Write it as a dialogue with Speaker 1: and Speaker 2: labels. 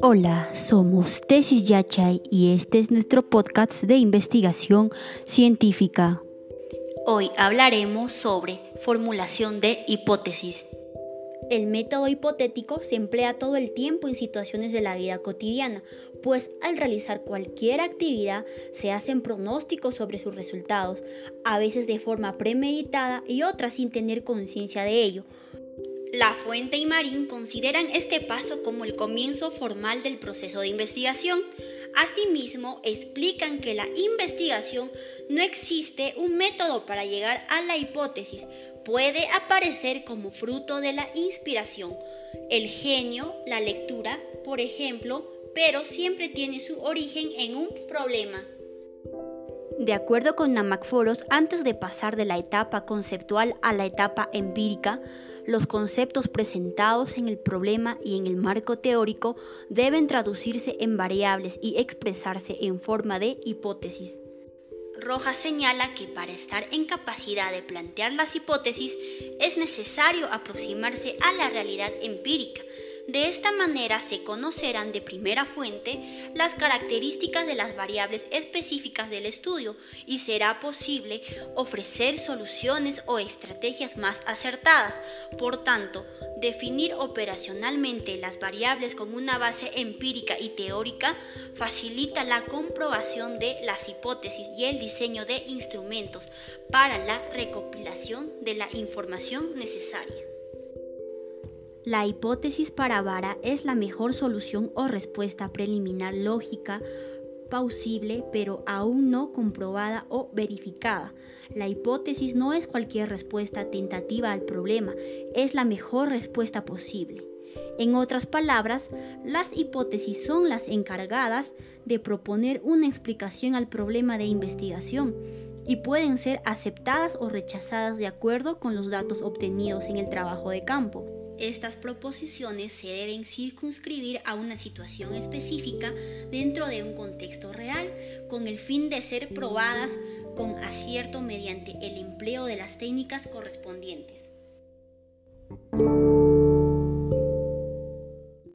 Speaker 1: Hola, somos Tesis Yachay y este es nuestro podcast de investigación científica. Hoy hablaremos sobre formulación de hipótesis. El método hipotético se emplea todo el tiempo en situaciones de la vida cotidiana, pues al realizar cualquier actividad se hacen pronósticos sobre sus resultados, a veces de forma premeditada y otras sin tener conciencia de ello. La Fuente y Marín consideran este paso como el comienzo formal del proceso de investigación. Asimismo, explican que la investigación no existe un método para llegar a la hipótesis, puede aparecer como fruto de la inspiración, el genio, la lectura, por ejemplo, pero siempre tiene su origen en un problema. De acuerdo con Namacforos, antes de pasar de la etapa conceptual a la etapa empírica, los conceptos presentados en el problema y en el marco teórico deben traducirse en variables y expresarse en forma de hipótesis. Rojas señala que para estar en capacidad de plantear las hipótesis es necesario aproximarse a la realidad empírica, de esta manera se conocerán de primera fuente las características de las variables específicas del estudio y será posible ofrecer soluciones o estrategias más acertadas. Por tanto, definir operacionalmente las variables con una base empírica y teórica facilita la comprobación de las hipótesis y el diseño de instrumentos para la recopilación de la información necesaria. La hipótesis para vara es la mejor solución o respuesta preliminar lógica, plausible, pero aún no comprobada o verificada. La hipótesis no es cualquier respuesta tentativa al problema, es la mejor respuesta posible. En otras palabras, las hipótesis son las encargadas de proponer una explicación al problema de investigación y pueden ser aceptadas o rechazadas de acuerdo con los datos obtenidos en el trabajo de campo. Estas proposiciones se deben circunscribir a una situación específica dentro de un contexto real, con el fin de ser probadas con acierto mediante el empleo de las técnicas correspondientes.